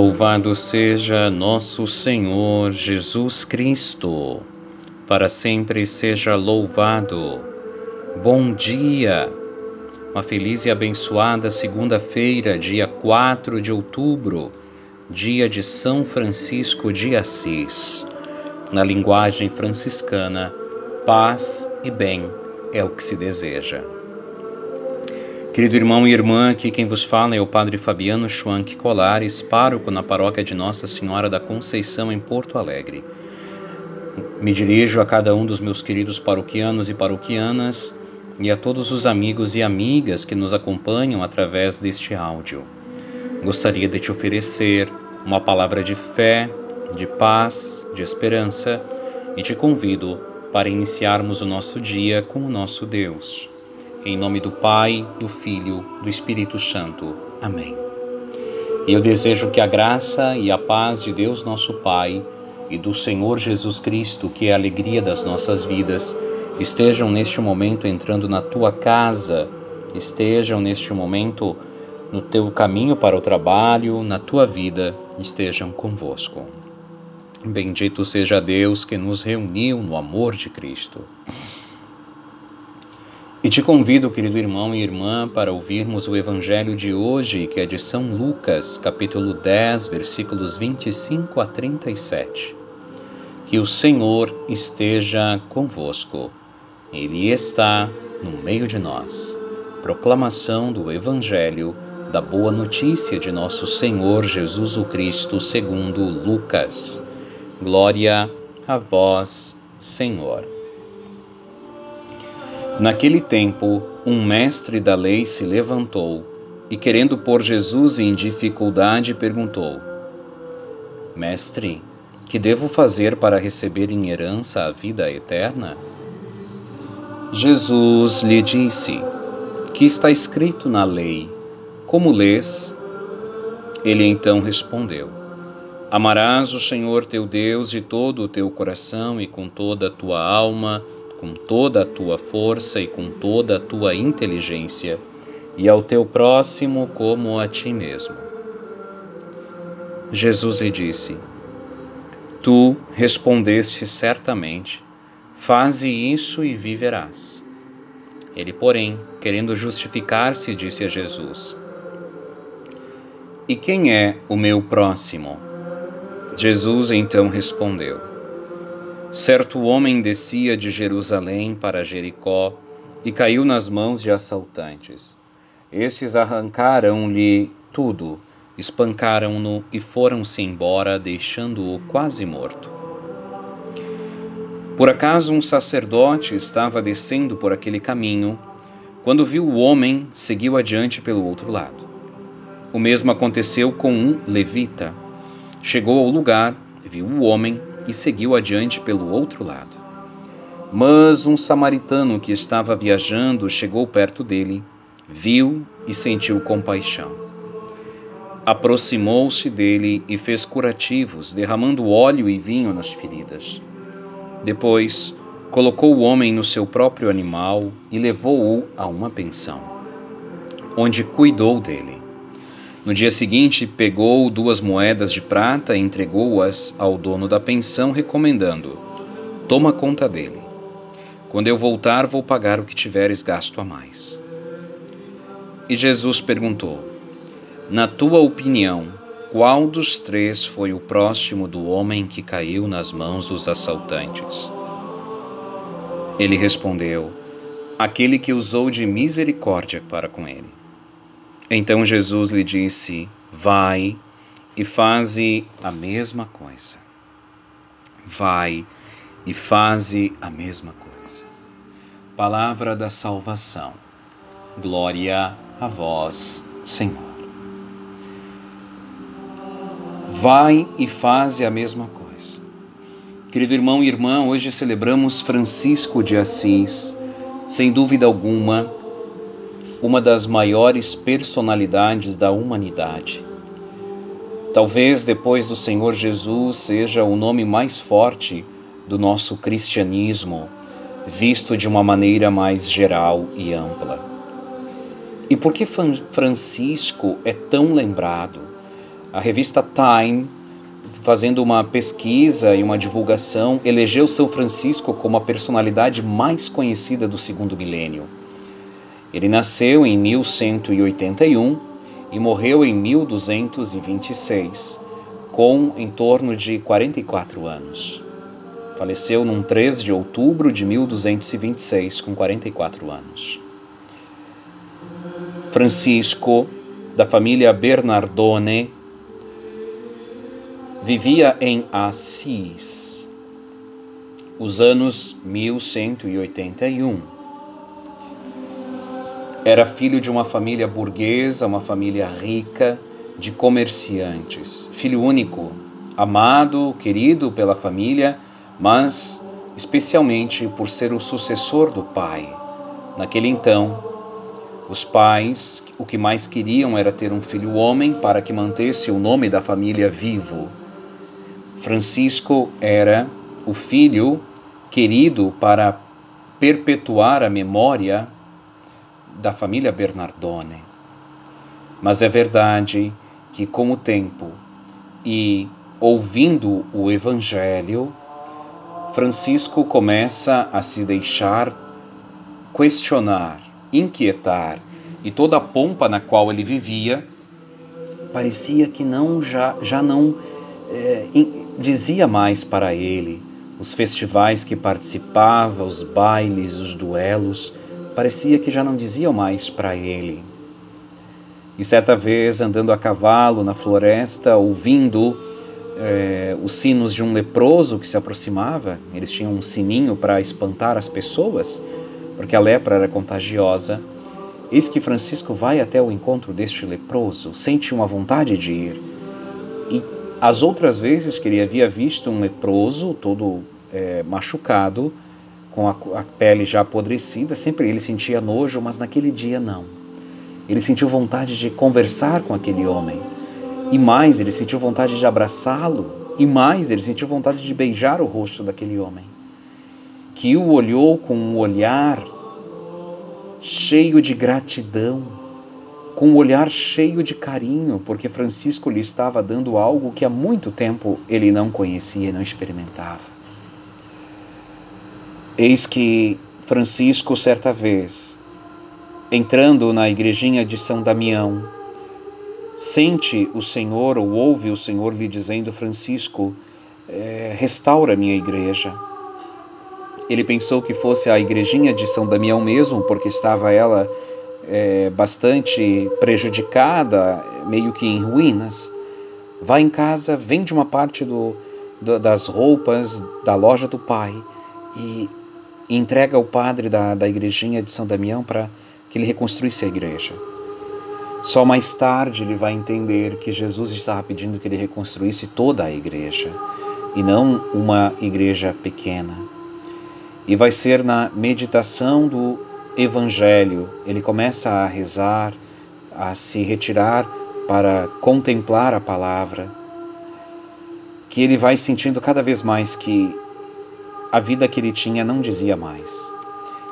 Louvado seja nosso Senhor Jesus Cristo, para sempre seja louvado. Bom dia! Uma feliz e abençoada segunda-feira, dia 4 de outubro, dia de São Francisco de Assis. Na linguagem franciscana, paz e bem é o que se deseja. Querido irmão e irmã, aqui quem vos fala é o Padre Fabiano Schwank Colares, pároco na paróquia de Nossa Senhora da Conceição, em Porto Alegre. Me dirijo a cada um dos meus queridos paroquianos e paroquianas e a todos os amigos e amigas que nos acompanham através deste áudio. Gostaria de te oferecer uma palavra de fé, de paz, de esperança e te convido para iniciarmos o nosso dia com o nosso Deus. Em nome do Pai, do Filho, do Espírito Santo. Amém. E eu desejo que a graça e a paz de Deus nosso Pai e do Senhor Jesus Cristo, que é a alegria das nossas vidas, estejam neste momento entrando na tua casa, estejam neste momento no teu caminho para o trabalho, na tua vida, estejam convosco. Bendito seja Deus que nos reuniu no amor de Cristo. E te convido, querido irmão e irmã, para ouvirmos o Evangelho de hoje, que é de São Lucas, capítulo 10, versículos 25 a 37. Que o Senhor esteja convosco. Ele está no meio de nós. Proclamação do Evangelho da Boa Notícia de nosso Senhor Jesus o Cristo, segundo Lucas. Glória a vós, Senhor. Naquele tempo, um mestre da lei se levantou e, querendo pôr Jesus em dificuldade, perguntou: Mestre, que devo fazer para receber em herança a vida eterna? Jesus lhe disse: Que está escrito na lei? Como lês? Ele então respondeu: Amarás o Senhor teu Deus de todo o teu coração e com toda a tua alma com toda a tua força e com toda a tua inteligência, e ao teu próximo como a ti mesmo. Jesus lhe disse: Tu respondeste certamente, faze isso e viverás. Ele, porém, querendo justificar-se, disse a Jesus: E quem é o meu próximo? Jesus então respondeu: Certo homem descia de Jerusalém para Jericó e caiu nas mãos de assaltantes. Estes arrancaram-lhe tudo, espancaram-no e foram-se embora, deixando-o quase morto. Por acaso um sacerdote estava descendo por aquele caminho, quando viu o homem, seguiu adiante pelo outro lado. O mesmo aconteceu com um levita. Chegou ao lugar, viu o homem, e seguiu adiante pelo outro lado. Mas um samaritano que estava viajando chegou perto dele, viu e sentiu compaixão. Aproximou-se dele e fez curativos, derramando óleo e vinho nas feridas. Depois, colocou o homem no seu próprio animal e levou-o a uma pensão, onde cuidou dele. No dia seguinte, pegou duas moedas de prata e entregou-as ao dono da pensão, recomendando: Toma conta dele. Quando eu voltar, vou pagar o que tiveres gasto a mais. E Jesus perguntou: Na tua opinião, qual dos três foi o próximo do homem que caiu nas mãos dos assaltantes? Ele respondeu: Aquele que usou de misericórdia para com ele. Então Jesus lhe disse: Vai e faze a mesma coisa. Vai e faze a mesma coisa. Palavra da salvação. Glória a vós, Senhor. Vai e faze a mesma coisa. Querido irmão e irmã, hoje celebramos Francisco de Assis, sem dúvida alguma, uma das maiores personalidades da humanidade. Talvez depois do Senhor Jesus seja o nome mais forte do nosso cristianismo, visto de uma maneira mais geral e ampla. E por que Francisco é tão lembrado? A revista Time, fazendo uma pesquisa e uma divulgação, elegeu São Francisco como a personalidade mais conhecida do segundo milênio. Ele nasceu em 1181 e morreu em 1226, com em torno de 44 anos. Faleceu num 3 de outubro de 1226, com 44 anos. Francisco, da família Bernardone, vivia em Assis, os anos 1181. Era filho de uma família burguesa, uma família rica, de comerciantes. Filho único, amado, querido pela família, mas especialmente por ser o sucessor do pai. Naquele então, os pais o que mais queriam era ter um filho homem para que mantesse o nome da família vivo. Francisco era o filho querido para perpetuar a memória da família Bernardone. Mas é verdade que, com o tempo e ouvindo o Evangelho, Francisco começa a se deixar questionar, inquietar, e toda a pompa na qual ele vivia parecia que não já, já não é, dizia mais para ele. Os festivais que participava, os bailes, os duelos, parecia que já não diziam mais para ele. E certa vez, andando a cavalo na floresta, ouvindo é, os sinos de um leproso que se aproximava, eles tinham um sininho para espantar as pessoas, porque a lepra era contagiosa. Eis que Francisco vai até o encontro deste leproso, sente uma vontade de ir. E as outras vezes que ele havia visto um leproso todo é, machucado, com a, a pele já apodrecida, sempre ele sentia nojo, mas naquele dia não. Ele sentiu vontade de conversar com aquele homem. E mais, ele sentiu vontade de abraçá-lo. E mais, ele sentiu vontade de beijar o rosto daquele homem. Que o olhou com um olhar cheio de gratidão, com um olhar cheio de carinho, porque Francisco lhe estava dando algo que há muito tempo ele não conhecia e não experimentava. Eis que Francisco, certa vez, entrando na igrejinha de São Damião, sente o Senhor ou ouve o Senhor lhe dizendo: Francisco, é, restaura minha igreja. Ele pensou que fosse a igrejinha de São Damião mesmo, porque estava ela é, bastante prejudicada, meio que em ruínas. Vai em casa, vende uma parte do, do, das roupas da loja do pai e entrega ao padre da, da igrejinha de São Damião para que ele reconstruísse a igreja. Só mais tarde ele vai entender que Jesus estava pedindo que ele reconstruísse toda a igreja e não uma igreja pequena. E vai ser na meditação do Evangelho, ele começa a rezar, a se retirar para contemplar a palavra, que ele vai sentindo cada vez mais que a vida que ele tinha não dizia mais.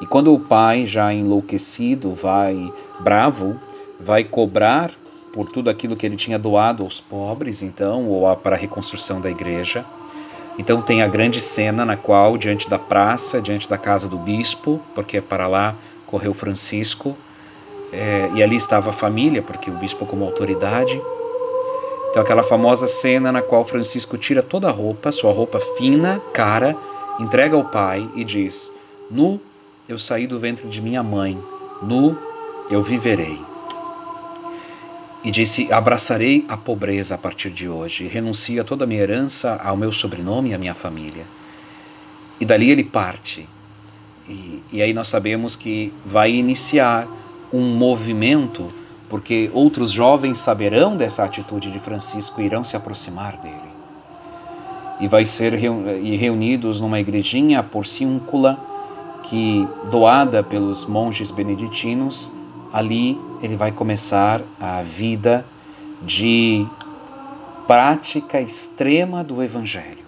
E quando o pai, já enlouquecido, vai bravo, vai cobrar por tudo aquilo que ele tinha doado aos pobres, então, ou para a reconstrução da igreja. Então tem a grande cena na qual, diante da praça, diante da casa do bispo, porque para lá correu Francisco, é, e ali estava a família, porque o bispo como autoridade. Então aquela famosa cena na qual Francisco tira toda a roupa, sua roupa fina, cara, entrega ao pai e diz: Nu eu saí do ventre de minha mãe, nu eu viverei e disse: Abraçarei a pobreza a partir de hoje, renuncio a toda a minha herança, ao meu sobrenome e à minha família. E dali ele parte. E, e aí nós sabemos que vai iniciar um movimento, porque outros jovens saberão dessa atitude de Francisco e irão se aproximar dele. E vai ser reunidos numa igrejinha porciúncula que doada pelos monges beneditinos ali ele vai começar a vida de prática extrema do Evangelho.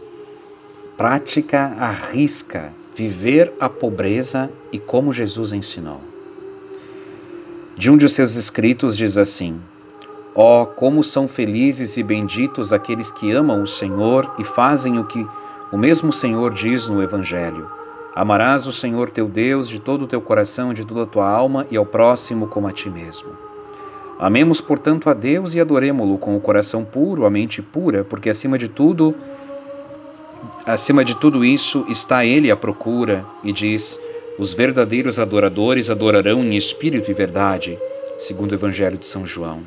Prática à risca, viver a pobreza e como Jesus ensinou. De um de seus escritos diz assim: Oh, como são felizes e benditos aqueles que amam o Senhor e fazem o que o mesmo Senhor diz no Evangelho. Amarás o Senhor teu Deus de todo o teu coração, de toda a tua alma e ao próximo como a ti mesmo. Amemos, portanto, a Deus e adoremo-lo com o coração puro, a mente pura, porque acima de tudo, acima de tudo isso está ele à procura e diz: os verdadeiros adoradores adorarão em espírito e verdade, segundo o Evangelho de São João.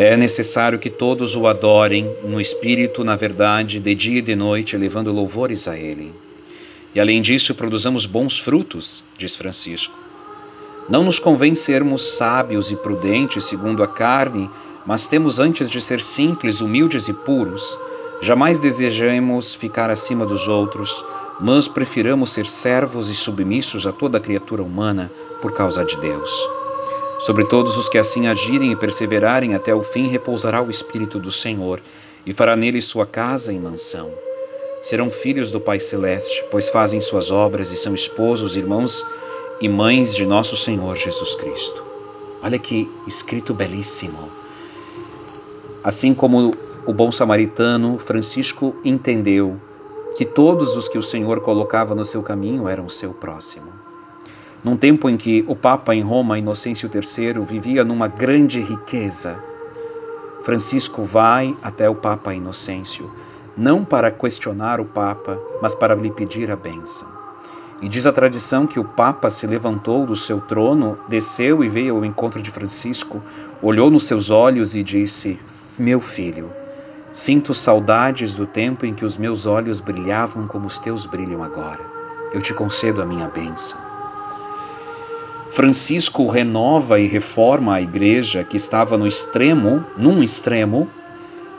É necessário que todos o adorem no espírito, na verdade, de dia e de noite, levando louvores a ele. E além disso, produzamos bons frutos, diz Francisco. Não nos convém sermos sábios e prudentes segundo a carne, mas temos antes de ser simples, humildes e puros. Jamais desejemos ficar acima dos outros, mas prefiramos ser servos e submissos a toda criatura humana por causa de Deus. Sobre todos os que assim agirem e perseverarem até o fim repousará o Espírito do Senhor, e fará neles sua casa e mansão. Serão filhos do Pai Celeste, pois fazem suas obras e são esposos, irmãos e mães de nosso Senhor Jesus Cristo. Olha que escrito belíssimo. Assim como o bom samaritano, Francisco entendeu que todos os que o Senhor colocava no seu caminho eram o seu próximo num tempo em que o Papa em Roma, Inocêncio III, vivia numa grande riqueza. Francisco vai até o Papa Inocêncio, não para questionar o Papa, mas para lhe pedir a bênção. E diz a tradição que o Papa se levantou do seu trono, desceu e veio ao encontro de Francisco, olhou nos seus olhos e disse: Meu filho, sinto saudades do tempo em que os meus olhos brilhavam como os teus brilham agora. Eu te concedo a minha bênção. Francisco renova e reforma a igreja que estava no extremo, num extremo,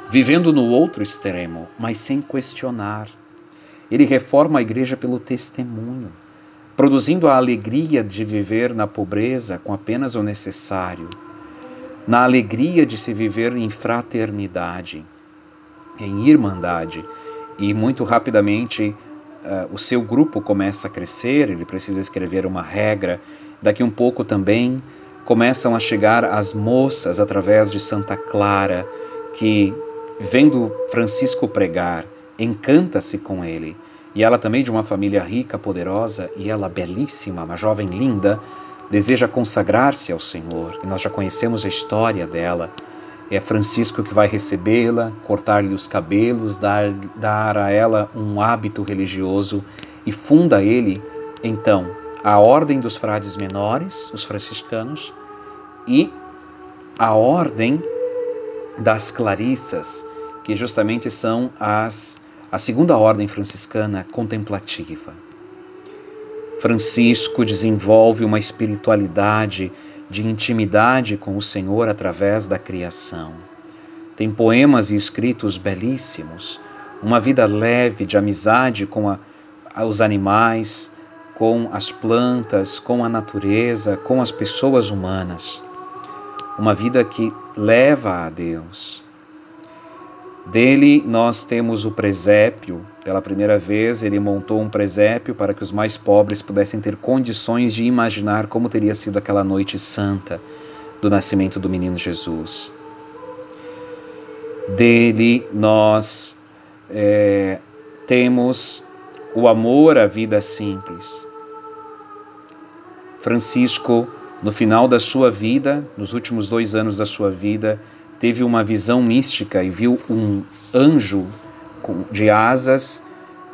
vivendo no outro extremo, mas sem questionar. Ele reforma a igreja pelo testemunho, produzindo a alegria de viver na pobreza com apenas o necessário, na alegria de se viver em fraternidade, em irmandade. E muito rapidamente uh, o seu grupo começa a crescer, ele precisa escrever uma regra Daqui um pouco também começam a chegar as moças através de Santa Clara, que, vendo Francisco pregar, encanta-se com ele. E ela também de uma família rica, poderosa, e ela belíssima, uma jovem linda, deseja consagrar-se ao Senhor. E nós já conhecemos a história dela. É Francisco que vai recebê-la, cortar-lhe os cabelos, dar, dar a ela um hábito religioso e funda ele, então, a ordem dos frades menores, os franciscanos, e a ordem das clarissas, que justamente são as a segunda ordem franciscana contemplativa. Francisco desenvolve uma espiritualidade de intimidade com o Senhor através da criação. Tem poemas e escritos belíssimos, uma vida leve de amizade com a, os animais, com as plantas, com a natureza, com as pessoas humanas. Uma vida que leva a Deus. Dele nós temos o presépio. Pela primeira vez, ele montou um presépio para que os mais pobres pudessem ter condições de imaginar como teria sido aquela noite santa do nascimento do menino Jesus. Dele nós é, temos o amor à vida simples. Francisco, no final da sua vida, nos últimos dois anos da sua vida, teve uma visão mística e viu um anjo de asas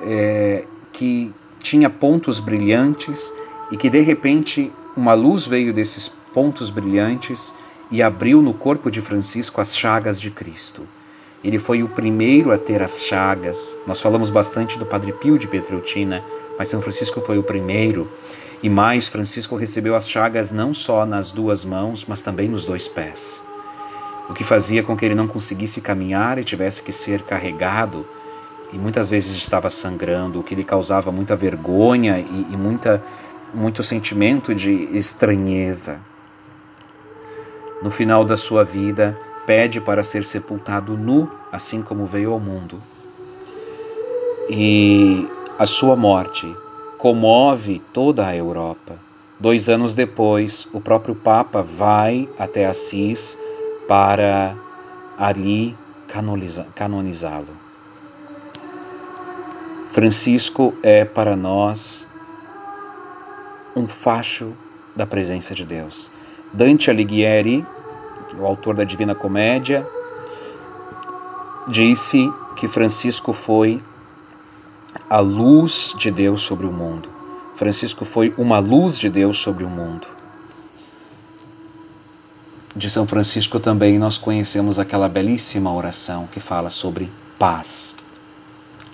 é, que tinha pontos brilhantes e que de repente uma luz veio desses pontos brilhantes e abriu no corpo de Francisco as chagas de Cristo. Ele foi o primeiro a ter as chagas. Nós falamos bastante do Padre Pio de Petreutina, mas São Francisco foi o primeiro. E mais, Francisco recebeu as chagas não só nas duas mãos, mas também nos dois pés. O que fazia com que ele não conseguisse caminhar e tivesse que ser carregado, e muitas vezes estava sangrando, o que lhe causava muita vergonha e, e muita, muito sentimento de estranheza. No final da sua vida, pede para ser sepultado nu, assim como veio ao mundo. E a sua morte comove toda a Europa. Dois anos depois, o próprio Papa vai até Assis para ali canonizá-lo. Francisco é para nós um facho da presença de Deus. Dante Alighieri, o autor da Divina Comédia, disse que Francisco foi a luz de Deus sobre o mundo. Francisco foi uma luz de Deus sobre o mundo. De São Francisco também nós conhecemos aquela belíssima oração que fala sobre paz.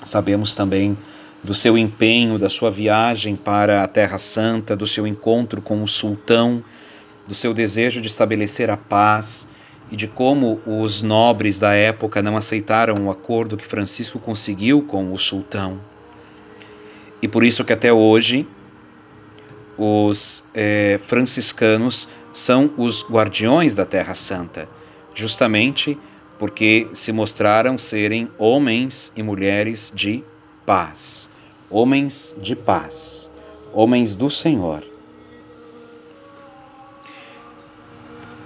Sabemos também do seu empenho, da sua viagem para a Terra Santa, do seu encontro com o sultão, do seu desejo de estabelecer a paz e de como os nobres da época não aceitaram o acordo que Francisco conseguiu com o sultão. E por isso que até hoje os é, franciscanos são os guardiões da Terra Santa, justamente porque se mostraram serem homens e mulheres de paz, homens de paz, homens do Senhor.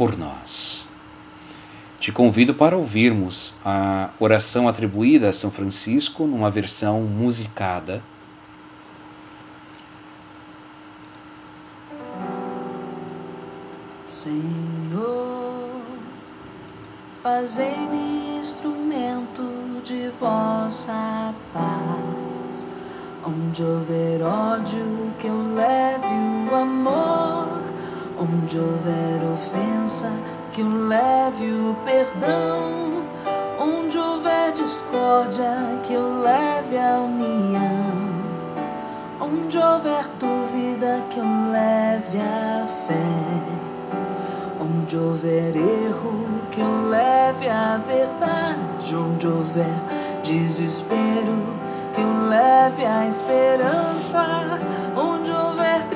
por nós. Te convido para ouvirmos a oração atribuída a São Francisco numa versão musicada Senhor, fazei-me instrumento de vossa paz. Onde houver ódio, que eu leve o amor. Onde houver ofensa, que eu leve o perdão. Onde houver discórdia, que eu leve a união. Onde houver dúvida, que eu leve a fé Onde houver erro, que eu leve a verdade. Onde houver desespero, que eu leve a esperança. Onde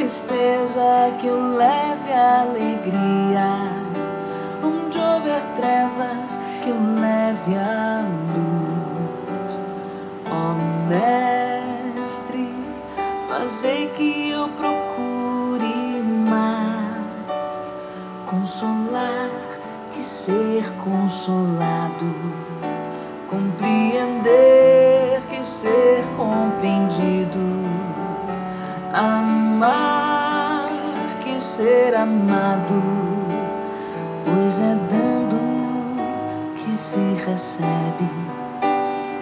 tristeza, que eu leve alegria. Onde houver trevas, que eu leve a luz. Ó oh, Mestre, fazei que eu procure mais consolar que ser consolado, compreender que ser compreendido, ser amado, pois é dando que se recebe,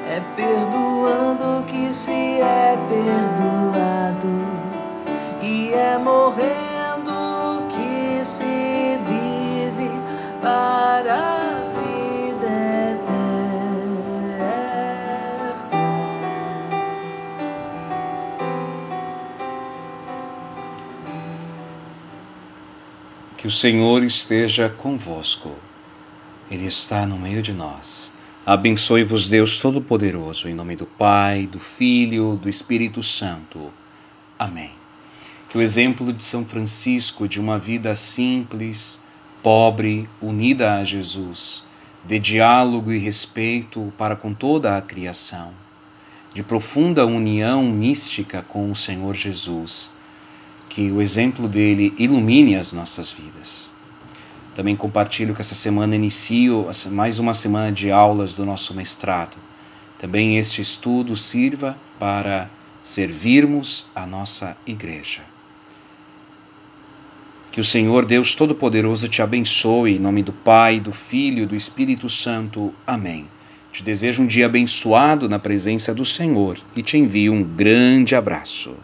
é perdoando que se é perdoado, e é morrendo que se para Senhor esteja convosco, Ele está no meio de nós. Abençoe-vos, Deus Todo-Poderoso, em nome do Pai, do Filho, do Espírito Santo. Amém. Que o exemplo de São Francisco, de uma vida simples, pobre, unida a Jesus, de diálogo e respeito para com toda a criação, de profunda união mística com o Senhor Jesus. Que o exemplo dele ilumine as nossas vidas. Também compartilho que essa semana inicio mais uma semana de aulas do nosso mestrado. Também este estudo sirva para servirmos a nossa igreja. Que o Senhor Deus Todo-Poderoso te abençoe, em nome do Pai, do Filho e do Espírito Santo. Amém. Te desejo um dia abençoado na presença do Senhor e te envio um grande abraço.